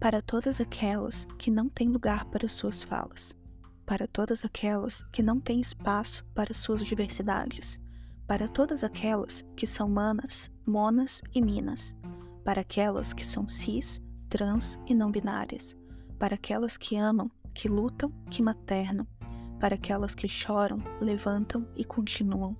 para todas aquelas que não têm lugar para suas falas, para todas aquelas que não têm espaço para suas diversidades, para todas aquelas que são manas, monas e minas, para aquelas que são cis, trans e não binárias, para aquelas que amam, que lutam, que maternam, para aquelas que choram, levantam e continuam,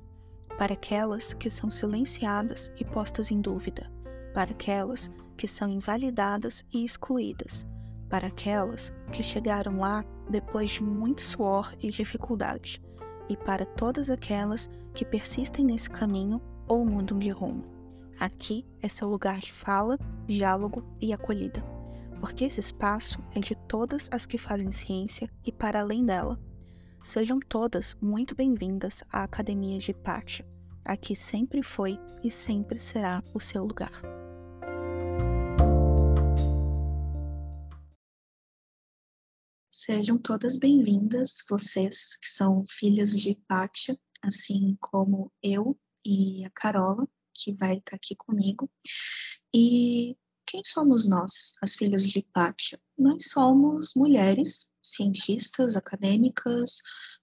para aquelas que são silenciadas e postas em dúvida, para aquelas que são invalidadas e excluídas, para aquelas que chegaram lá depois de muito suor e dificuldade, e para todas aquelas que persistem nesse caminho ou mudam de rumo. Aqui é seu lugar de fala, diálogo e acolhida, porque esse espaço é de todas as que fazem ciência e para além dela. Sejam todas muito bem-vindas à Academia de Hipátia. Aqui sempre foi e sempre será o seu lugar. Sejam todas bem-vindas, vocês que são filhas de Hipátia, assim como eu e a Carola, que vai estar aqui comigo. E quem somos nós, as filhas de Hipátia? Nós somos mulheres, cientistas, acadêmicas,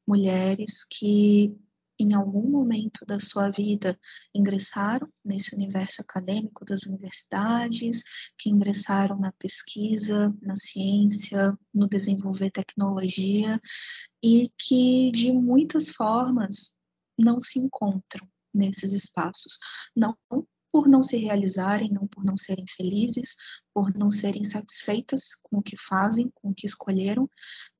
mulheres que em algum momento da sua vida ingressaram nesse universo acadêmico das universidades, que ingressaram na pesquisa, na ciência, no desenvolver tecnologia e que de muitas formas não se encontram nesses espaços, não por não se realizarem, não por não serem felizes, por não serem satisfeitas com o que fazem, com o que escolheram,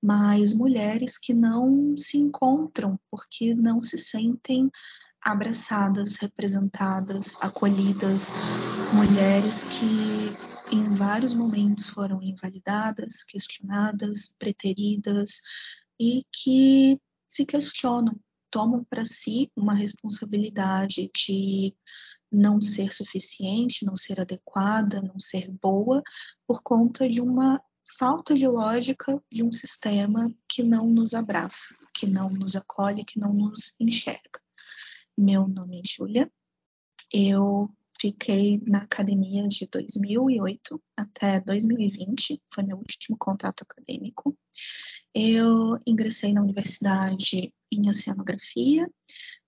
mas mulheres que não se encontram porque não se sentem abraçadas, representadas, acolhidas, mulheres que em vários momentos foram invalidadas, questionadas, preteridas e que se questionam, tomam para si uma responsabilidade de não ser suficiente, não ser adequada, não ser boa, por conta de uma falta de lógica de um sistema que não nos abraça, que não nos acolhe, que não nos enxerga. Meu nome é Júlia, eu fiquei na academia de 2008 até 2020, foi meu último contato acadêmico. Eu ingressei na universidade em oceanografia,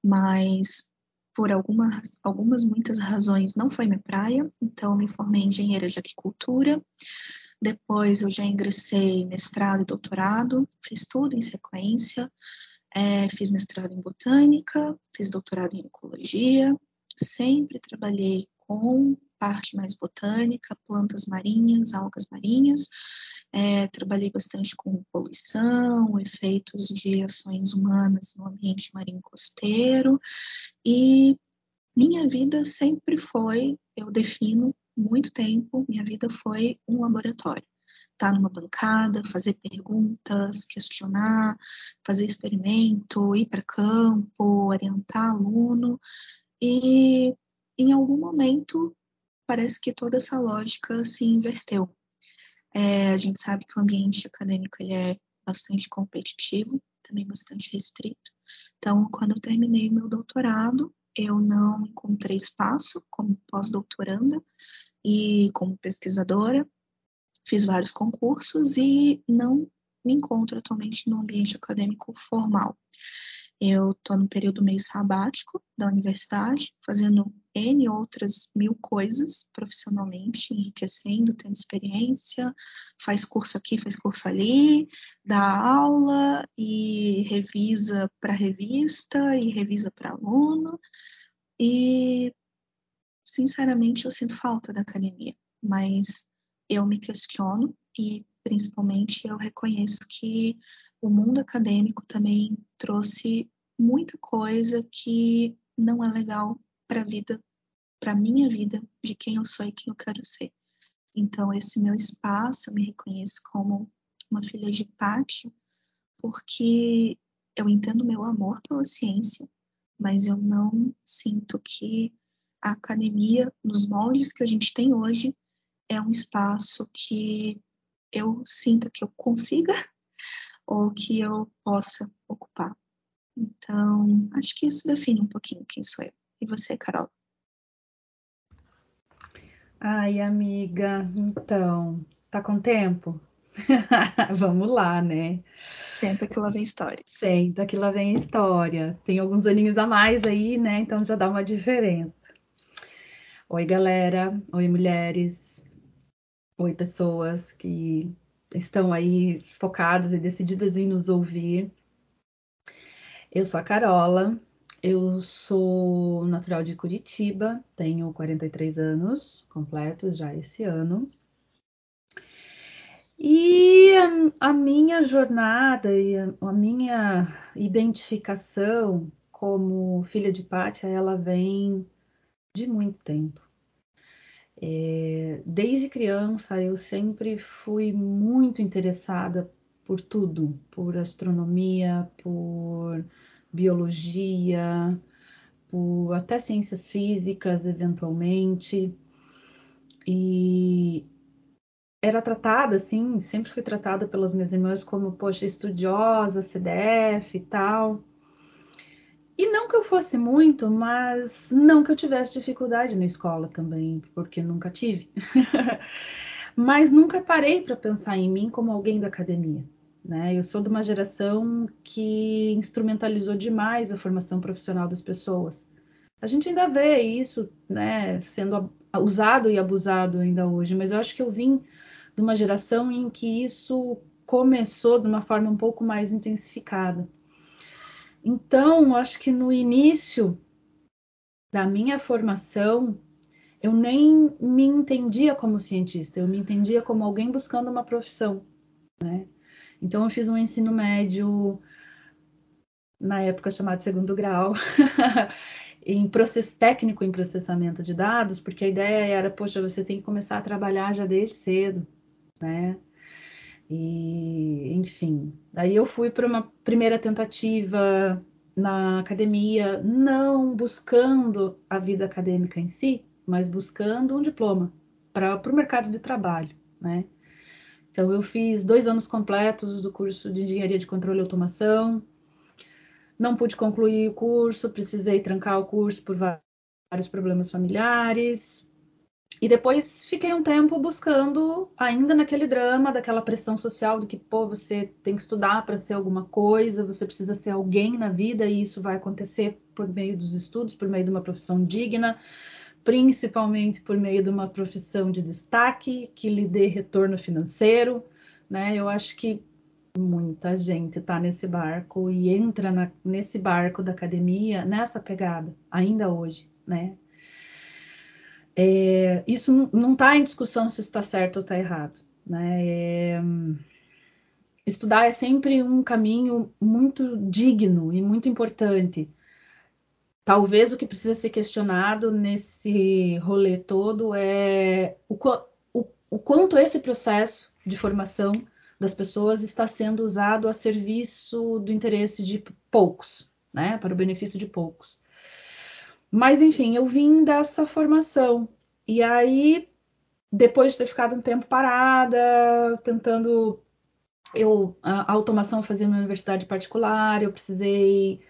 mas por alguma, algumas muitas razões não foi minha praia, então me formei engenheira de aquicultura. Depois eu já ingressei mestrado e doutorado, fiz tudo em sequência. É, fiz mestrado em botânica, fiz doutorado em ecologia, sempre trabalhei com parte mais botânica, plantas marinhas, algas marinhas. É, trabalhei bastante com poluição, efeitos de ações humanas no ambiente marinho costeiro e minha vida sempre foi, eu defino muito tempo, minha vida foi um laboratório. Estar tá numa bancada, fazer perguntas, questionar, fazer experimento, ir para campo, orientar aluno. E em algum momento parece que toda essa lógica se inverteu. É, a gente sabe que o ambiente acadêmico ele é bastante competitivo, também bastante restrito. Então, quando eu terminei meu doutorado, eu não encontrei espaço como pós-doutoranda e como pesquisadora. Fiz vários concursos e não me encontro atualmente no ambiente acadêmico formal. Eu estou no período meio sabático da universidade, fazendo N outras mil coisas profissionalmente, enriquecendo, tendo experiência, faz curso aqui, faz curso ali, dá aula e revisa para revista e revisa para aluno. E, sinceramente, eu sinto falta da academia, mas eu me questiono e, principalmente, eu reconheço que o mundo acadêmico também trouxe muita coisa que não é legal para a vida, para minha vida, de quem eu sou e quem eu quero ser. Então, esse meu espaço, eu me reconheço como uma filha de pátio, porque eu entendo meu amor pela ciência, mas eu não sinto que a academia, nos moldes que a gente tem hoje, é um espaço que eu sinta que eu consiga ou que eu possa ocupar. Então, acho que isso define um pouquinho quem sou eu. E você, Carol? Ai, amiga, então, Tá com tempo? Vamos lá, né? Senta que lá vem história. Senta que lá vem história. Tem alguns aninhos a mais aí, né? Então já dá uma diferença. Oi, galera. Oi, mulheres. Oi, pessoas que estão aí focadas e decididas em nos ouvir. Eu sou a Carola, eu sou natural de Curitiba, tenho 43 anos completos já esse ano. E a, minha jornada e a, minha identificação como filha de Pátia, ela vem de muito tempo. É, desde criança eu sempre fui muito interessada por tudo, por astronomia, por biologia, por até ciências físicas, eventualmente. E era tratada, assim, sempre fui tratada pelas minhas irmãs como, poxa, estudiosa, CDF e tal. E não que eu fosse muito, mas não que eu tivesse dificuldade na escola também, porque nunca tive. mas nunca parei para pensar em mim como alguém da academia. Né? Eu sou de uma geração que instrumentalizou demais a formação profissional das pessoas. A gente ainda vê isso né, sendo usado e abusado ainda hoje, mas eu acho que eu vim de uma geração em que isso começou de uma forma um pouco mais intensificada. Então, acho que no início da minha formação, eu nem me entendia como cientista, eu me entendia como alguém buscando uma profissão, né? Então, eu fiz um ensino médio na época chamado segundo grau, em processo técnico em processamento de dados, porque a ideia era, poxa, você tem que começar a trabalhar já desde cedo né? E, enfim, daí eu fui para uma primeira tentativa na academia, não buscando a vida acadêmica em si, mas buscando um diploma para o mercado de trabalho, né? Então, eu fiz dois anos completos do curso de Engenharia de Controle e Automação, não pude concluir o curso, precisei trancar o curso por vários problemas familiares, e depois fiquei um tempo buscando, ainda naquele drama, daquela pressão social do que, pô, você tem que estudar para ser alguma coisa, você precisa ser alguém na vida e isso vai acontecer por meio dos estudos, por meio de uma profissão digna, principalmente por meio de uma profissão de destaque que lhe dê retorno financeiro, né? Eu acho que muita gente está nesse barco e entra na, nesse barco da academia nessa pegada, ainda hoje, né? É, isso não está em discussão se está certo ou está errado. Né? É, estudar é sempre um caminho muito digno e muito importante. Talvez o que precisa ser questionado nesse rolê todo é o, o, o quanto esse processo de formação das pessoas está sendo usado a serviço do interesse de poucos, né? para o benefício de poucos. Mas, enfim, eu vim dessa formação. E aí, depois de ter ficado um tempo parada, tentando. Eu, a, automação eu fazia uma universidade particular, eu precisei,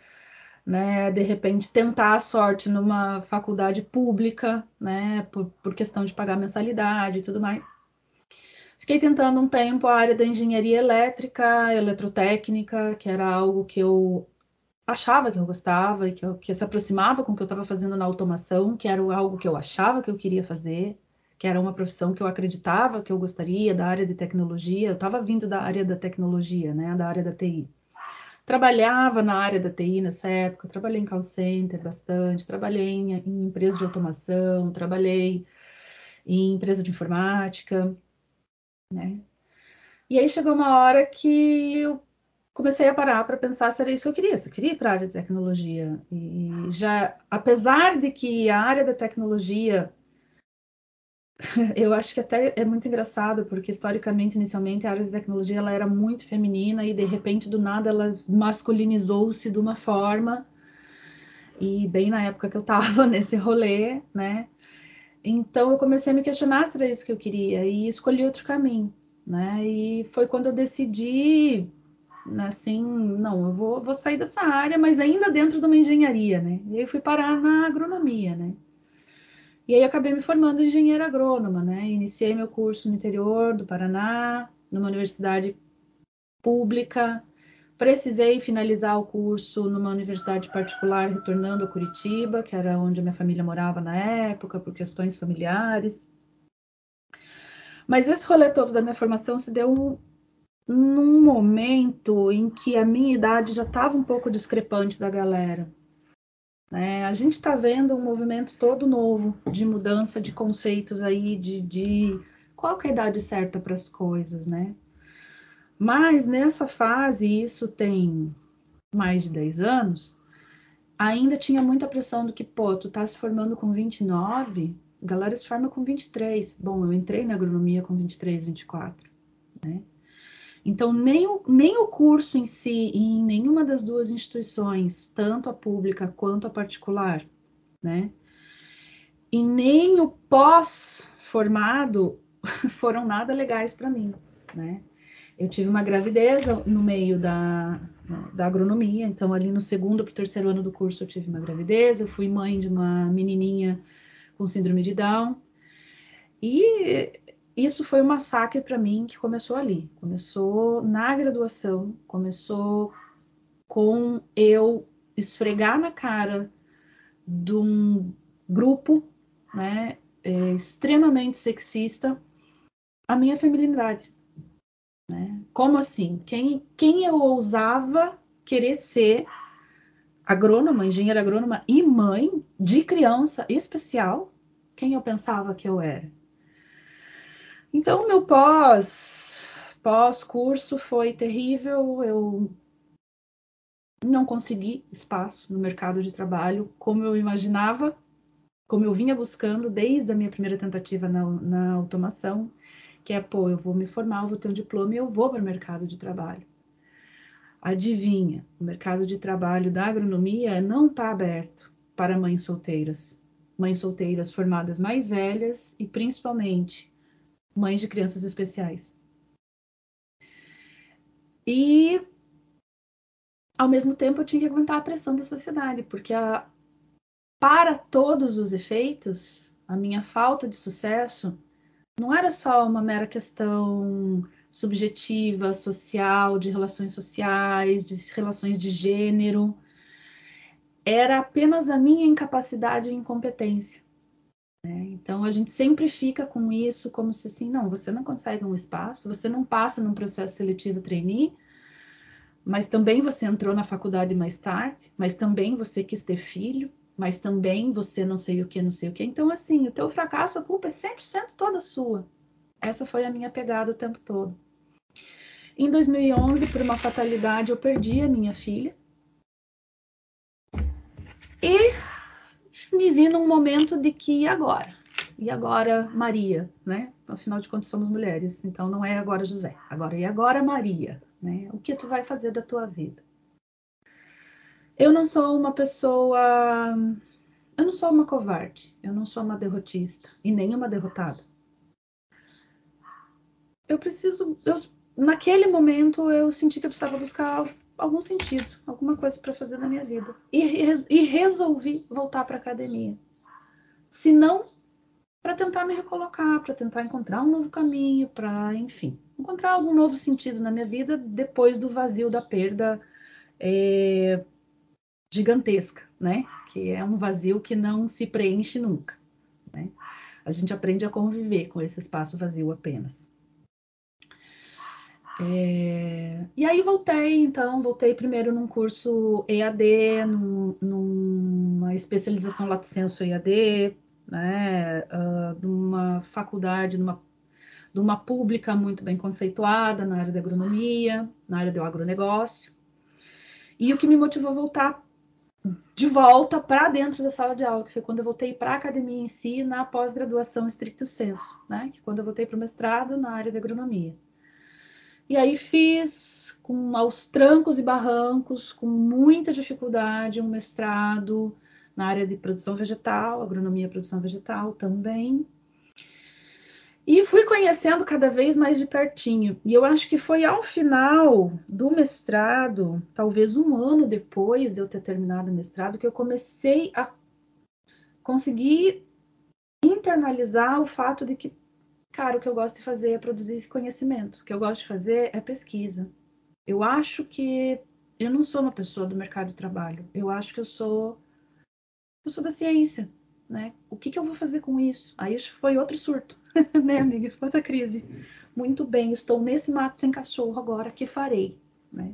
né, de repente, tentar a sorte numa faculdade pública, né, por, por questão de pagar mensalidade e tudo mais. Fiquei tentando um tempo a área da engenharia elétrica, eletrotécnica, que era algo que eu achava que eu gostava e que, eu, que se aproximava com o que eu estava fazendo na automação, que era algo que eu achava que eu queria fazer, que era uma profissão que eu acreditava que eu gostaria, da área de tecnologia. Eu estava vindo da área da tecnologia, né, da área da TI. Trabalhava na área da TI nessa época, trabalhei em call center bastante, trabalhei em, em empresa de automação, trabalhei em empresa de informática, né? E aí chegou uma hora que eu comecei a parar para pensar se era isso que eu queria, se eu queria ir para a área de tecnologia. E já, apesar de que a área da tecnologia, eu acho que até é muito engraçado, porque historicamente, inicialmente, a área de tecnologia ela era muito feminina e de repente, do nada, ela masculinizou-se de uma forma. E bem na época que eu estava nesse rolê, né? Então eu comecei a me questionar se era isso que eu queria e escolhi outro caminho, né? E foi quando eu decidi assim, não, eu vou, vou sair dessa área, mas ainda dentro de uma engenharia, né? E aí eu fui parar na agronomia, né? E aí acabei me formando engenheira agrônoma, né? Iniciei meu curso no interior do Paraná, numa universidade pública. Precisei finalizar o curso numa universidade particular, retornando a Curitiba, que era onde a minha família morava na época, por questões familiares. Mas esse rolê todo da minha formação se deu num momento em que a minha idade já estava um pouco discrepante da galera. É, a gente está vendo um movimento todo novo de mudança de conceitos aí, de, de qual é a idade certa para as coisas, né? Mas nessa fase, isso tem mais de 10 anos, ainda tinha muita pressão do que, pô, tu tá se formando com 29, a galera se forma com 23. Bom, eu entrei na agronomia com 23, 24, né? Então, nem o, nem o curso em si, em nenhuma das duas instituições, tanto a pública quanto a particular, né? E nem o pós-formado foram nada legais para mim, né? Eu tive uma gravidez no meio da, da agronomia, então ali no segundo para o terceiro ano do curso eu tive uma gravidez, eu fui mãe de uma menininha com síndrome de Down. E isso foi um massacre para mim que começou ali. Começou na graduação, começou com eu esfregar na cara de um grupo né, é, extremamente sexista a minha feminilidade. Né? Como assim? Quem, quem eu ousava querer ser agrônoma, engenheira agrônoma e mãe de criança especial? Quem eu pensava que eu era? Então, meu pós, pós-curso foi terrível. Eu não consegui espaço no mercado de trabalho como eu imaginava, como eu vinha buscando desde a minha primeira tentativa na, na automação, que é, pô, eu vou me formar, eu vou ter um diploma e eu vou para o mercado de trabalho. Adivinha, o mercado de trabalho da agronomia não está aberto para mães solteiras. Mães solteiras formadas mais velhas e principalmente mães de crianças especiais. E ao mesmo tempo eu tinha que aguentar a pressão da sociedade, porque a, para todos os efeitos, a minha falta de sucesso não era só uma mera questão subjetiva, social, de relações sociais, de relações de gênero. Era apenas a minha incapacidade e incompetência. Né? Então a gente sempre fica com isso como se assim, não, você não consegue um espaço, você não passa num processo seletivo trainee, mas também você entrou na faculdade mais tarde, mas também você quis ter filho, mas também você não sei o que, não sei o que. Então, assim, o teu fracasso, a culpa é 100% toda sua. Essa foi a minha pegada o tempo todo. Em 2011, por uma fatalidade, eu perdi a minha filha. E me vi num momento de que e agora? E agora Maria, né? Afinal de contas somos mulheres, então não é agora José, agora e agora Maria, né? O que tu vai fazer da tua vida? Eu não sou uma pessoa, eu não sou uma covarde, eu não sou uma derrotista e nem uma derrotada. Eu preciso, eu, naquele momento eu senti que eu precisava buscar algum sentido, alguma coisa para fazer na minha vida. E, e resolvi voltar para academia. Se não, para tentar me recolocar, para tentar encontrar um novo caminho, para, enfim, encontrar algum novo sentido na minha vida depois do vazio da perda é, gigantesca, né? Que é um vazio que não se preenche nunca. Né? A gente aprende a conviver com esse espaço vazio apenas. É... E aí voltei, então, voltei primeiro num curso EAD, num, numa especialização Lato Senso EAD, né, uh, numa faculdade, numa, numa pública muito bem conceituada na área da agronomia, na área do agronegócio. E o que me motivou a voltar de volta para dentro da sala de aula, que foi quando eu voltei para a academia em si, na pós-graduação estricto senso, né, que quando eu voltei para o mestrado na área da agronomia. E aí fiz com aos trancos e barrancos, com muita dificuldade, um mestrado na área de produção vegetal, agronomia e produção vegetal também. E fui conhecendo cada vez mais de pertinho. E eu acho que foi ao final do mestrado, talvez um ano depois de eu ter terminado o mestrado, que eu comecei a conseguir internalizar o fato de que, cara, o que eu gosto de fazer é produzir conhecimento. O que eu gosto de fazer é pesquisa. Eu acho que eu não sou uma pessoa do mercado de trabalho. Eu acho que eu sou eu sou da ciência, né? O que, que eu vou fazer com isso? Aí foi outro surto, né, amiga? Foi outra crise. Muito bem, estou nesse mato sem cachorro agora, que farei, né?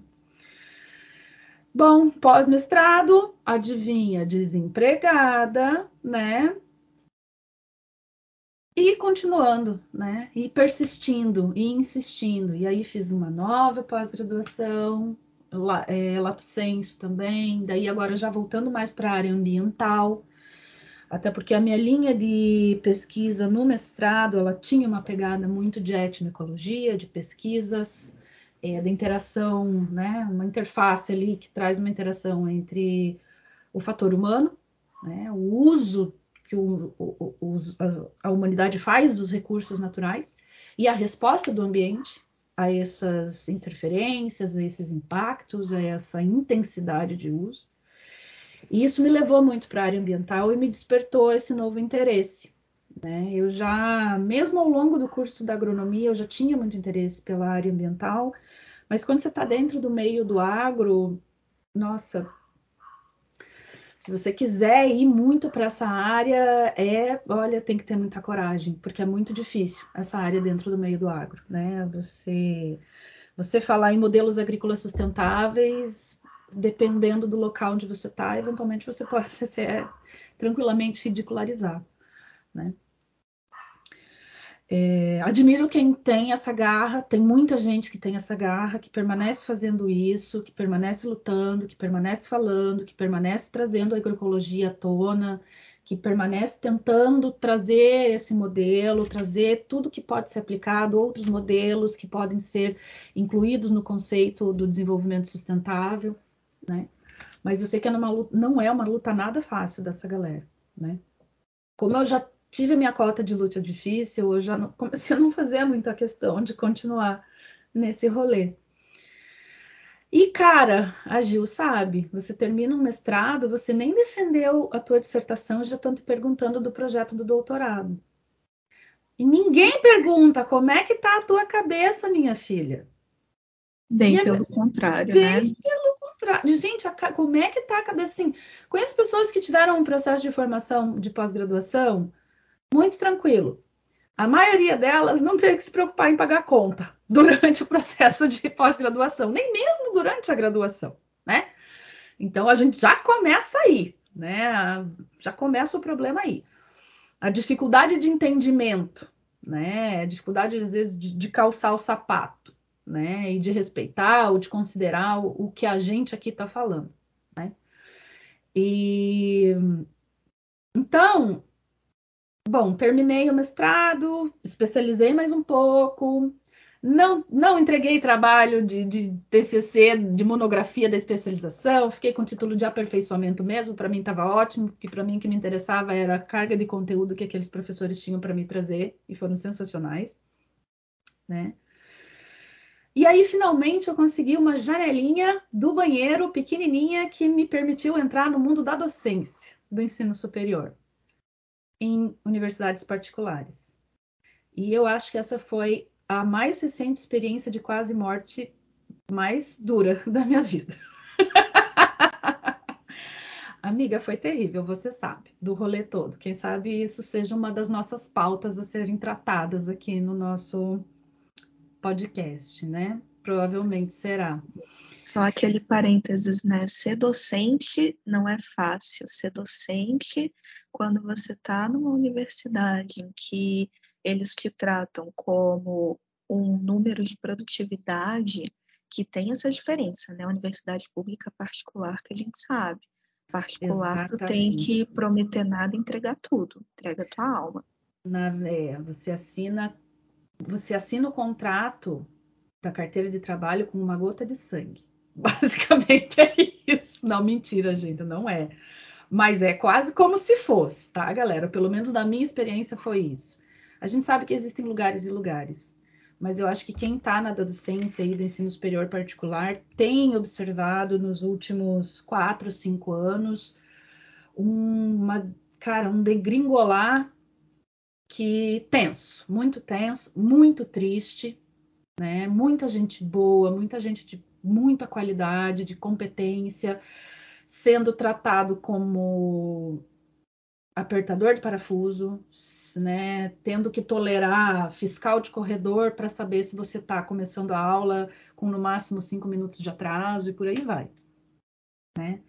Bom, pós-mestrado, adivinha, desempregada, né? E continuando, né? E persistindo, e insistindo. E aí fiz uma nova pós-graduação, é, lato senso também. Daí agora já voltando mais para a área ambiental, até porque a minha linha de pesquisa no mestrado, ela tinha uma pegada muito de etnoecologia, de pesquisas é, da interação, né, uma interface ali que traz uma interação entre o fator humano, né, o uso que o, o, a humanidade faz dos recursos naturais e a resposta do ambiente a essas interferências, a esses impactos, a essa intensidade de uso. E isso me levou muito para a área ambiental e me despertou esse novo interesse. Né? Eu já, mesmo ao longo do curso da agronomia, eu já tinha muito interesse pela área ambiental, mas quando você está dentro do meio do agro, nossa, se você quiser ir muito para essa área, é, olha, tem que ter muita coragem, porque é muito difícil essa área dentro do meio do agro, né? Você, você falar em modelos agrícolas sustentáveis, dependendo do local onde você está, eventualmente você pode ser tranquilamente ridicularizado, né? É, admiro quem tem essa garra, tem muita gente que tem essa garra, que permanece fazendo isso, que permanece lutando, que permanece falando, que permanece trazendo a agroecologia à tona, que permanece tentando trazer esse modelo, trazer tudo que pode ser aplicado, outros modelos que podem ser incluídos no conceito do desenvolvimento sustentável, né? Mas eu sei que é luta, não é uma luta nada fácil dessa galera, né? Como eu já tive a minha cota de luta difícil, eu já não, comecei a não fazer muita questão de continuar nesse rolê. E, cara, a Gil sabe, você termina um mestrado, você nem defendeu a tua dissertação, já estão te perguntando do projeto do doutorado. E ninguém pergunta como é que tá a tua cabeça, minha filha. Bem pelo contrário, bem né? pelo contrário. Gente, a, como é que tá a cabeça assim? Conheço pessoas que tiveram um processo de formação de pós-graduação muito tranquilo. A maioria delas não teve que se preocupar em pagar conta durante o processo de pós-graduação, nem mesmo durante a graduação, né? Então a gente já começa aí, né? Já começa o problema aí. A dificuldade de entendimento, né? A dificuldade às vezes de, de, calçar o sapato, né? E de respeitar ou de considerar o, o que a gente aqui está falando, né? E então Bom, terminei o mestrado, especializei mais um pouco, não, não entreguei trabalho de, de TCC, de monografia da especialização, fiquei com título de aperfeiçoamento mesmo, para mim estava ótimo, porque para mim o que me interessava era a carga de conteúdo que aqueles professores tinham para me trazer, e foram sensacionais, né? E aí, finalmente, eu consegui uma janelinha do banheiro pequenininha que me permitiu entrar no mundo da docência, do ensino superior em universidades particulares. E eu acho que essa foi a mais recente experiência de quase morte mais dura da minha vida. Amiga, foi terrível, você sabe, do rolê todo. Quem sabe isso seja uma das nossas pautas a serem tratadas aqui no nosso podcast, né? Provavelmente será. Só aquele parênteses, né? Ser docente não é fácil. Ser docente, quando você está numa universidade em que eles te tratam como um número de produtividade, que tem essa diferença, né? Universidade pública particular, que a gente sabe. Particular, Exatamente. tu tem que prometer nada e entregar tudo. Entrega a tua alma. Na, é, você assina você assina o contrato da carteira de trabalho com uma gota de sangue. Basicamente é isso. Não, mentira, gente, não é. Mas é quase como se fosse, tá, galera? Pelo menos na minha experiência foi isso. A gente sabe que existem lugares e lugares, mas eu acho que quem está na docência e do ensino superior particular tem observado nos últimos quatro, cinco anos uma, cara, um degringolar que tenso, muito tenso, muito triste, né? Muita gente boa, muita gente de muita qualidade, de competência, sendo tratado como apertador de parafuso, né? Tendo que tolerar fiscal de corredor para saber se você está começando a aula com no máximo cinco minutos de atraso e por aí vai, né?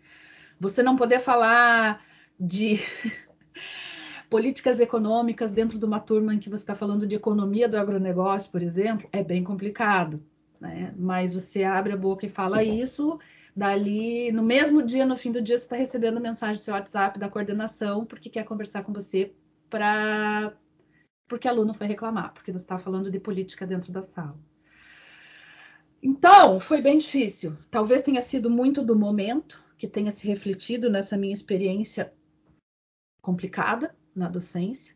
Você não poder falar de políticas econômicas dentro de uma turma em que você está falando de economia do agronegócio, por exemplo, é bem complicado. Né? Mas você abre a boca e fala isso, dali, no mesmo dia, no fim do dia, você está recebendo mensagem do seu WhatsApp da coordenação porque quer conversar com você para porque aluno foi reclamar, porque você está falando de política dentro da sala. Então, foi bem difícil. Talvez tenha sido muito do momento que tenha se refletido nessa minha experiência complicada, na docência.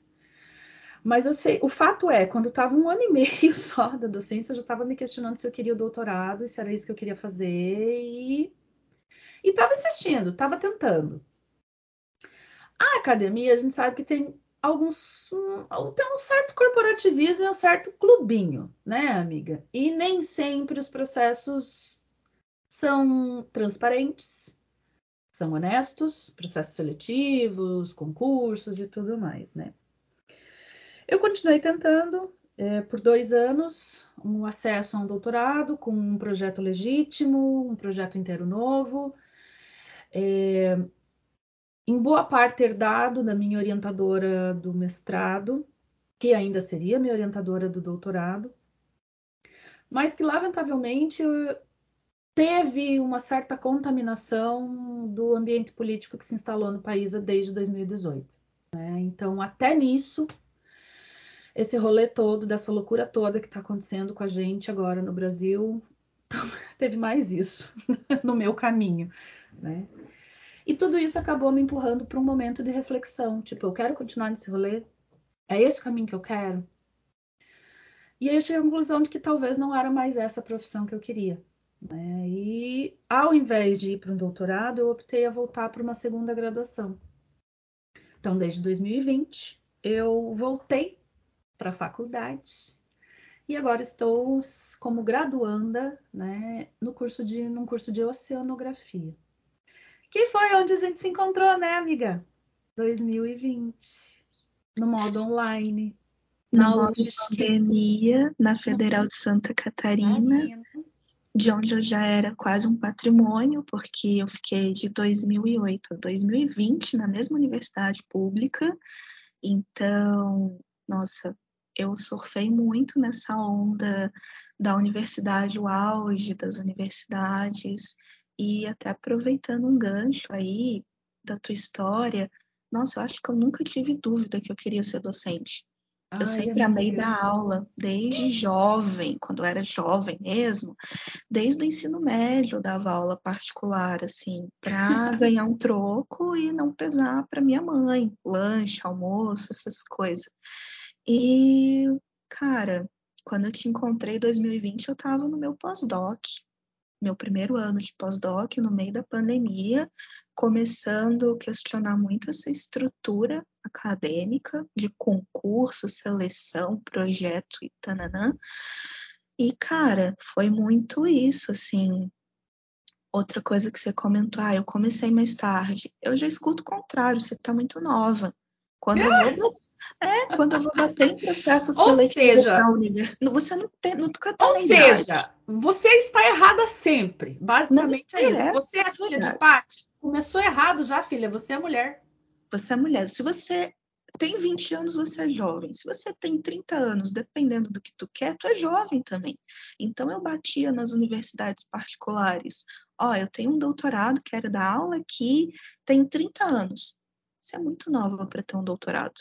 Mas eu sei, o fato é, quando estava um ano e meio só da docência, eu já estava me questionando se eu queria o doutorado, se era isso que eu queria fazer, e estava insistindo, estava tentando. A academia, a gente sabe que tem alguns. Um, tem um certo corporativismo e um certo clubinho, né, amiga? E nem sempre os processos são transparentes, são honestos, processos seletivos, concursos e tudo mais, né? Eu continuei tentando é, por dois anos um acesso a um doutorado com um projeto legítimo, um projeto inteiro novo. É, em boa parte herdado da minha orientadora do mestrado, que ainda seria minha orientadora do doutorado, mas que lamentavelmente teve uma certa contaminação do ambiente político que se instalou no país desde 2018. Né? Então, até nisso, esse rolê todo, dessa loucura toda que está acontecendo com a gente agora no Brasil, teve mais isso no meu caminho. Né? E tudo isso acabou me empurrando para um momento de reflexão. Tipo, eu quero continuar nesse rolê? É esse o caminho que eu quero? E aí eu cheguei à conclusão de que talvez não era mais essa profissão que eu queria. Né? E ao invés de ir para um doutorado, eu optei a voltar para uma segunda graduação. Então, desde 2020, eu voltei para a faculdade e agora estou como graduanda né, no curso de, num curso de oceanografia. Que foi onde a gente se encontrou, né, amiga? 2020, no modo online. No modo pandemia, na Federal de Santa Catarina. Imagina de onde eu já era quase um patrimônio, porque eu fiquei de 2008 a 2020 na mesma universidade pública. Então, nossa, eu surfei muito nessa onda da universidade, o auge das universidades, e até aproveitando um gancho aí da tua história, nossa, eu acho que eu nunca tive dúvida que eu queria ser docente. Eu Ai, sempre amei dar aula, desde jovem, quando eu era jovem mesmo, desde o ensino médio eu dava aula particular, assim, para ganhar um troco e não pesar para minha mãe, lanche, almoço, essas coisas. E, cara, quando eu te encontrei em 2020, eu estava no meu pós-doc, meu primeiro ano de pós-doc, no meio da pandemia, começando a questionar muito essa estrutura acadêmica de concurso, seleção, projeto e tananã. E, cara, foi muito isso, assim. Outra coisa que você comentou, ah, eu comecei mais tarde. Eu já escuto o contrário, você tá muito nova. Quando eu vou é, quando eu vou bater em processo seletivo para universidade, você não tem, nunca tá Ou seja, você está errada sempre. Basicamente é isso. Você é filha de Paty. Começou errado já, filha. Você é mulher. Você é mulher. Se você tem 20 anos, você é jovem. Se você tem 30 anos, dependendo do que tu quer, tu é jovem também. Então eu batia nas universidades particulares. Ó, oh, eu tenho um doutorado, quero dar aula aqui, tenho 30 anos. Você é muito nova para ter um doutorado.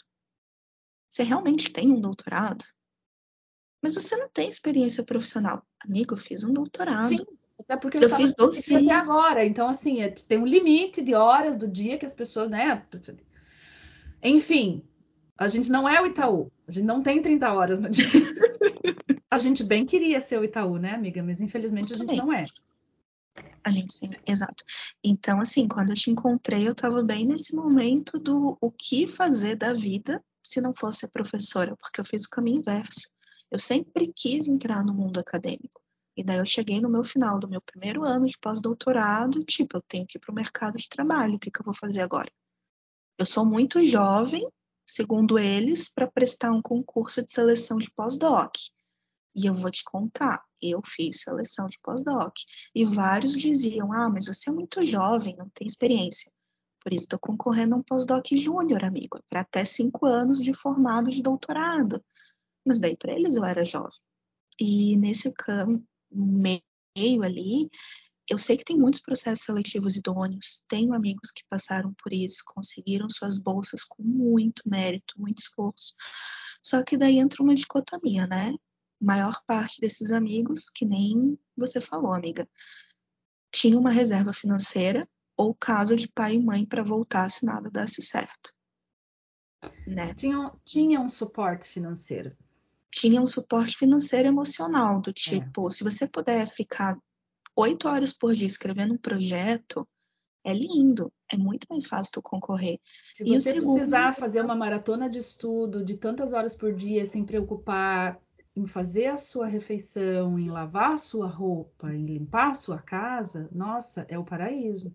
Você realmente tem um doutorado? Mas você não tem experiência profissional. Amigo, eu fiz um doutorado. Sim, até porque eu, eu fiz docência até agora. Então, assim, é, tem um limite de horas do dia que as pessoas, né? Enfim, a gente não é o Itaú. A gente não tem 30 horas no dia. a gente bem queria ser o Itaú, né, amiga? Mas infelizmente a gente não é. A gente sim, exato. Então, assim, quando eu te encontrei, eu estava bem nesse momento do o que fazer da vida se não fosse a professora, porque eu fiz o caminho inverso. Eu sempre quis entrar no mundo acadêmico. E daí eu cheguei no meu final do meu primeiro ano de pós-doutorado, tipo, eu tenho que ir para o mercado de trabalho, o que, que eu vou fazer agora? Eu sou muito jovem, segundo eles, para prestar um concurso de seleção de pós-doc. E eu vou te contar, eu fiz seleção de pós-doc. E vários diziam: ah, mas você é muito jovem, não tem experiência. Por isso estou concorrendo a um pós-doc júnior, amigo, para até cinco anos de formado de doutorado. Mas daí para eles eu era jovem. E nesse meio ali, eu sei que tem muitos processos seletivos idôneos, tenho amigos que passaram por isso, conseguiram suas bolsas com muito mérito, muito esforço. Só que daí entra uma dicotomia, né? Maior parte desses amigos, que nem você falou, amiga, tinha uma reserva financeira ou casa de pai e mãe para voltar se nada desse certo. Né? Tinha, tinha um suporte financeiro tinha um suporte financeiro emocional, do é. tipo, é. se você puder ficar oito horas por dia escrevendo um projeto, é lindo, é muito mais fácil tu concorrer. Se e você segundo... precisar fazer uma maratona de estudo de tantas horas por dia, sem preocupar em fazer a sua refeição, em lavar a sua roupa, em limpar a sua casa, nossa, é o paraíso.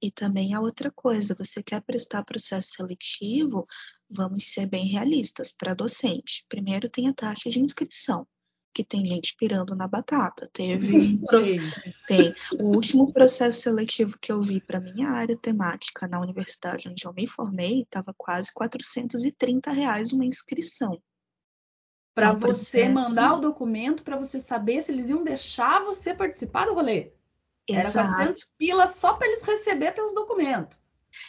E também a outra coisa, você quer prestar processo seletivo, vamos ser bem realistas, para docente. Primeiro tem a taxa de inscrição, que tem gente pirando na batata. Teve tem o último processo seletivo que eu vi para minha área temática na universidade onde eu me formei, estava quase 430 reais uma inscrição. Para um você processo... mandar o documento, para você saber se eles iam deixar você participar do rolê. Era 400 pila só para eles receber teus documentos.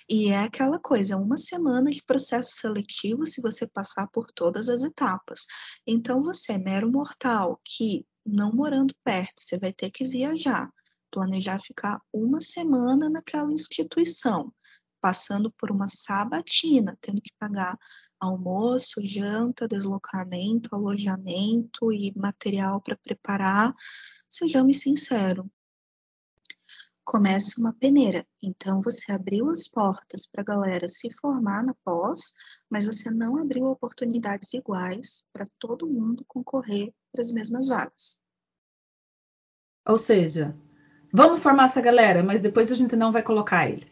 E é aquela coisa, uma semana de processo seletivo se você passar por todas as etapas. Então, você, mero mortal, que não morando perto, você vai ter que viajar, planejar ficar uma semana naquela instituição, passando por uma sabatina, tendo que pagar almoço, janta, deslocamento, alojamento e material para preparar. Sejamos sinceros, começa uma peneira. Então, você abriu as portas para a galera se formar na pós, mas você não abriu oportunidades iguais para todo mundo concorrer para as mesmas vagas. Ou seja, vamos formar essa galera, mas depois a gente não vai colocar eles.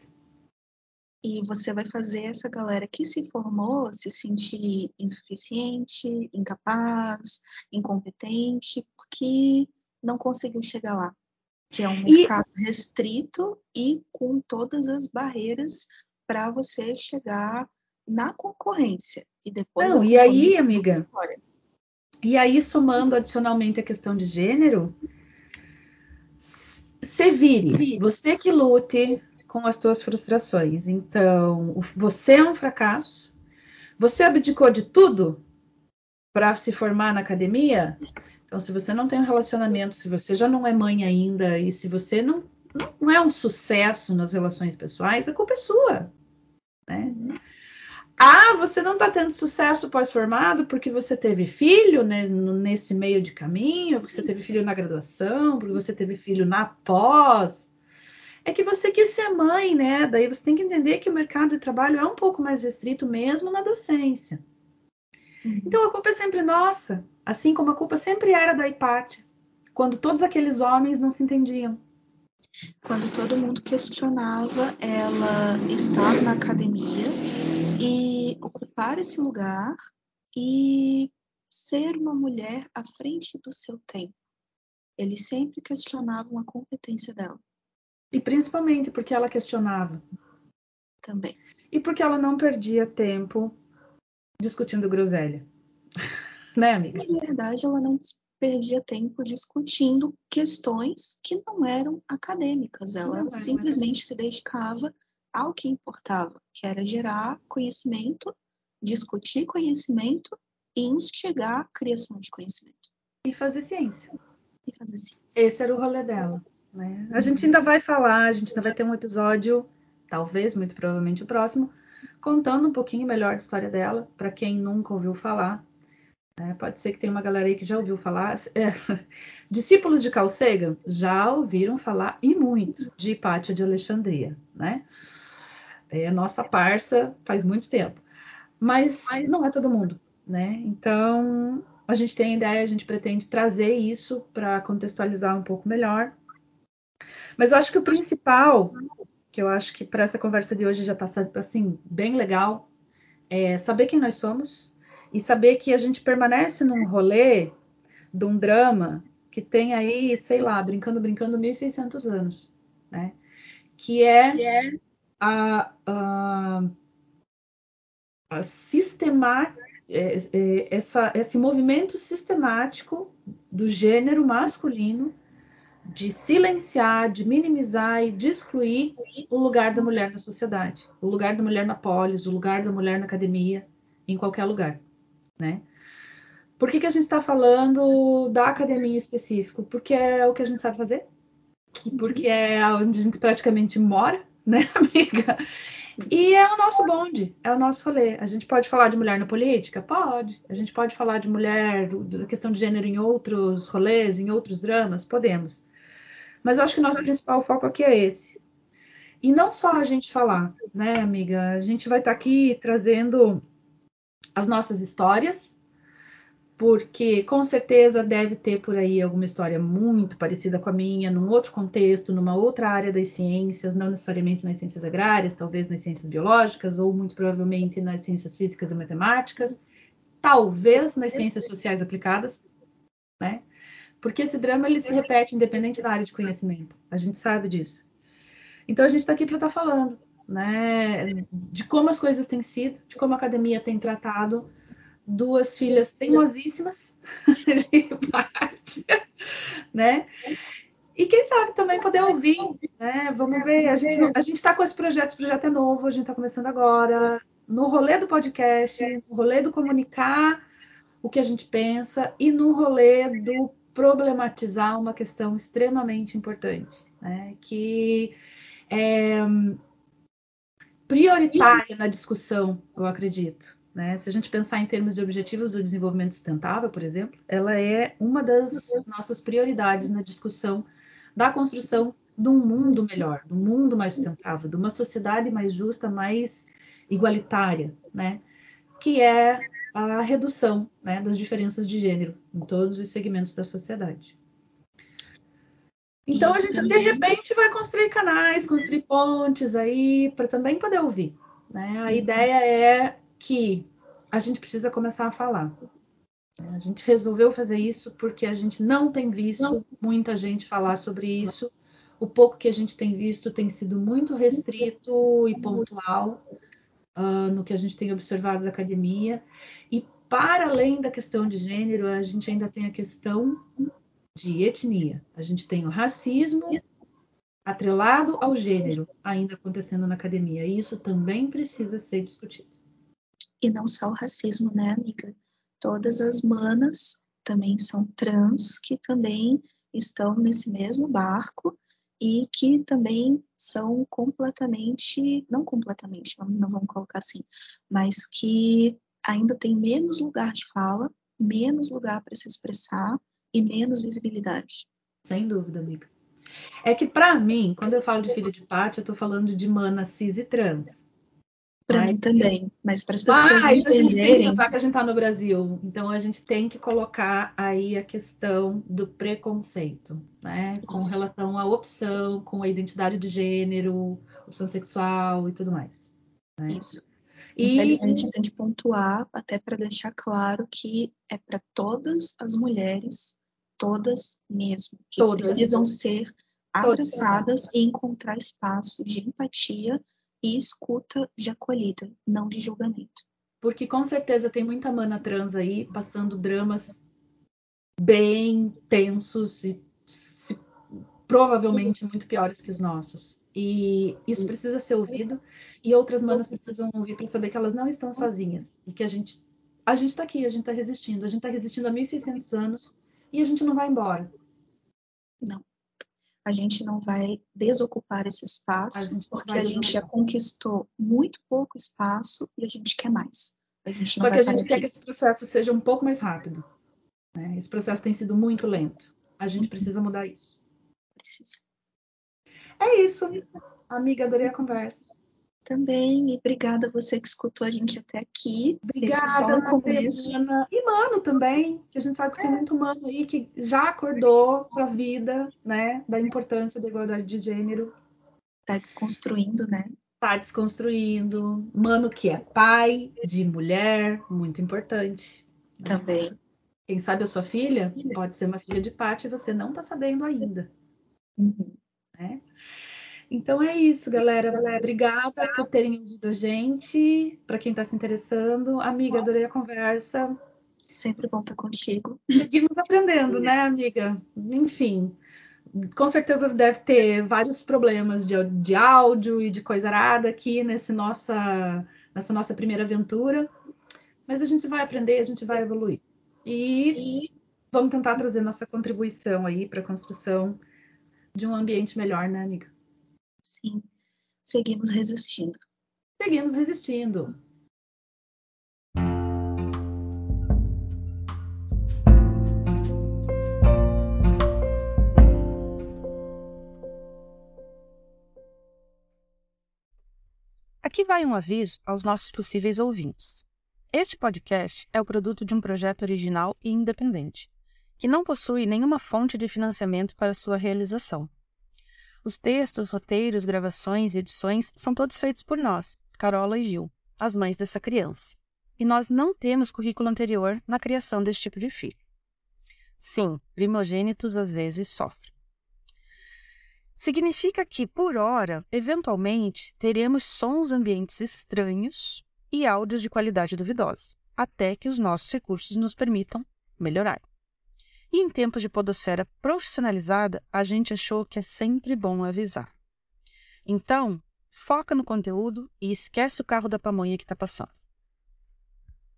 E você vai fazer essa galera que se formou se sentir insuficiente, incapaz, incompetente, porque não conseguiu chegar lá que é um mercado e... restrito e com todas as barreiras para você chegar na concorrência. E depois. Não, e aí, amiga? E aí, somando adicionalmente a questão de gênero, se vire, você que lute com as suas frustrações. Então, você é um fracasso. Você abdicou de tudo para se formar na academia? Então, se você não tem um relacionamento, se você já não é mãe ainda e se você não, não é um sucesso nas relações pessoais, a culpa é sua. Né? Ah, você não está tendo sucesso pós-formado porque você teve filho né, nesse meio de caminho, porque você teve filho na graduação, porque você teve filho na pós. É que você quis ser mãe, né? Daí você tem que entender que o mercado de trabalho é um pouco mais restrito mesmo na docência. Então a culpa é sempre nossa, assim como a culpa sempre era da Hipátia, quando todos aqueles homens não se entendiam. Quando todo mundo questionava ela estar na academia e ocupar esse lugar e ser uma mulher à frente do seu tempo. Eles sempre questionavam a competência dela. E principalmente porque ela questionava. Também. E porque ela não perdia tempo discutindo groselha. né, amiga? Na verdade, ela não perdia tempo discutindo questões que não eram acadêmicas. Ela não, simplesmente se dedicava ao que importava, que era gerar conhecimento, discutir conhecimento e instigar a criação de conhecimento. E fazer ciência. E fazer ciência. Esse era o rolê dela. Né? A gente ainda vai falar, a gente ainda vai ter um episódio, talvez, muito provavelmente o próximo, contando um pouquinho melhor da história dela, para quem nunca ouviu falar. É, pode ser que tenha uma galera aí que já ouviu falar. É, discípulos de Carl Sagan já ouviram falar e muito de Hipátia de Alexandria, né? É nossa parça faz muito tempo. mas não é todo mundo, né? Então, a gente tem a ideia, a gente pretende trazer isso para contextualizar um pouco melhor. Mas eu acho que o principal, que eu acho que para essa conversa de hoje já está assim bem legal, é saber quem nós somos e saber que a gente permanece num rolê de um drama que tem aí, sei lá, brincando, brincando, 1.600 anos, né? Que é a, a, a sistemática, é, é, essa, esse movimento sistemático do gênero masculino de silenciar, de minimizar e de excluir o lugar da mulher na sociedade, o lugar da mulher na polis, o lugar da mulher na academia, em qualquer lugar, né? Por que, que a gente está falando da academia em específico? Porque é o que a gente sabe fazer, porque é onde a gente praticamente mora, né, amiga? E é o nosso bonde, é o nosso rolê. A gente pode falar de mulher na política? Pode. A gente pode falar de mulher, da questão de gênero em outros rolês, em outros dramas? Podemos. Mas eu acho que o nosso principal foco aqui é esse. E não só a gente falar, né, amiga? A gente vai estar tá aqui trazendo as nossas histórias, porque com certeza deve ter por aí alguma história muito parecida com a minha, num outro contexto, numa outra área das ciências, não necessariamente nas ciências agrárias, talvez nas ciências biológicas, ou muito provavelmente nas ciências físicas e matemáticas, talvez nas ciências sociais aplicadas? Porque esse drama ele se repete independente da área de conhecimento. A gente sabe disso. Então a gente está aqui para estar tá falando, né, de como as coisas têm sido, de como a academia tem tratado duas filhas teimosíssimas de parte, né? E quem sabe também poder ouvir, né? Vamos ver. A gente a está com esse projeto, esse projeto é novo, a gente está começando agora. No rolê do podcast, no rolê do comunicar o que a gente pensa e no rolê do problematizar uma questão extremamente importante, né? Que é prioritária na discussão, eu acredito. Né? Se a gente pensar em termos de objetivos do desenvolvimento sustentável, por exemplo, ela é uma das nossas prioridades na discussão da construção de um mundo melhor, de um mundo mais sustentável, de uma sociedade mais justa, mais igualitária, né? que é a redução né, das diferenças de gênero em todos os segmentos da sociedade. Então a gente de repente vai construir canais, construir pontes aí para também poder ouvir. Né? A ideia é que a gente precisa começar a falar. A gente resolveu fazer isso porque a gente não tem visto não. muita gente falar sobre isso. O pouco que a gente tem visto tem sido muito restrito e pontual uh, no que a gente tem observado da academia. E para além da questão de gênero, a gente ainda tem a questão de etnia. A gente tem o racismo atrelado ao gênero ainda acontecendo na academia. E isso também precisa ser discutido. E não só o racismo, né, amiga? Todas as manas também são trans, que também estão nesse mesmo barco e que também são completamente, não completamente, não, vamos colocar assim, mas que ainda tem menos lugar de fala, menos lugar para se expressar e menos visibilidade. Sem dúvida, amiga. É que para mim, quando eu falo de filho de pátria, eu estou falando de mana cis e trans. Para mim também, mas para as pessoas ah, entenderem. Só que a gente está no Brasil, então a gente tem que colocar aí a questão do preconceito, né? Com relação à opção, com a identidade de gênero, opção sexual e tudo mais. Né? Isso. E... Infelizmente tem que pontuar até para deixar claro que é para todas as mulheres, todas mesmo, que todas. precisam ser abraçadas todas. e encontrar espaço de empatia e escuta de acolhida, não de julgamento. Porque com certeza tem muita mana trans aí passando dramas bem tensos e se, provavelmente muito piores que os nossos. E isso precisa ser ouvido e outras manas precisam ouvir para saber que elas não estão sozinhas e que a gente a gente está aqui, a gente está resistindo, a gente está resistindo há 1600 anos e a gente não vai embora. Não a gente não vai desocupar esse espaço, a porque a gente já conquistou muito pouco espaço e a gente quer mais. A gente Só que a gente quer que esse processo seja um pouco mais rápido. Né? Esse processo tem sido muito lento. A gente uhum. precisa mudar isso. Precisa. É isso. Amiga, adorei a conversa. Também, e obrigada a você que escutou a gente até aqui. Obrigada, Ana. E mano também, que a gente sabe que é. tem muito mano aí que já acordou para a vida, né, da importância da igualdade de gênero. Tá desconstruindo, né? Tá desconstruindo. Mano que é pai de mulher, muito importante. Também. Quem sabe a sua filha pode ser uma filha de Pati e você não tá sabendo ainda. Uhum. Né? Então é isso, galera. Obrigada por terem ouvido a gente. Para quem está se interessando, amiga, adorei a conversa. Sempre bom estar contigo. Seguimos aprendendo, né, amiga? Enfim, com certeza deve ter vários problemas de, de áudio e de coisa arada aqui nesse nossa, nessa nossa primeira aventura. Mas a gente vai aprender, a gente vai evoluir. E Sim. vamos tentar trazer nossa contribuição aí para a construção de um ambiente melhor, né, amiga? Sim, seguimos resistindo. Seguimos resistindo. Aqui vai um aviso aos nossos possíveis ouvintes. Este podcast é o produto de um projeto original e independente, que não possui nenhuma fonte de financiamento para sua realização. Os textos, roteiros, gravações e edições são todos feitos por nós, Carola e Gil, as mães dessa criança. E nós não temos currículo anterior na criação desse tipo de filho. Sim, primogênitos às vezes sofrem. Significa que, por hora, eventualmente, teremos sons ambientes estranhos e áudios de qualidade duvidosa, até que os nossos recursos nos permitam melhorar. E em tempos de podosfera profissionalizada, a gente achou que é sempre bom avisar. Então, foca no conteúdo e esquece o carro da pamonha que está passando.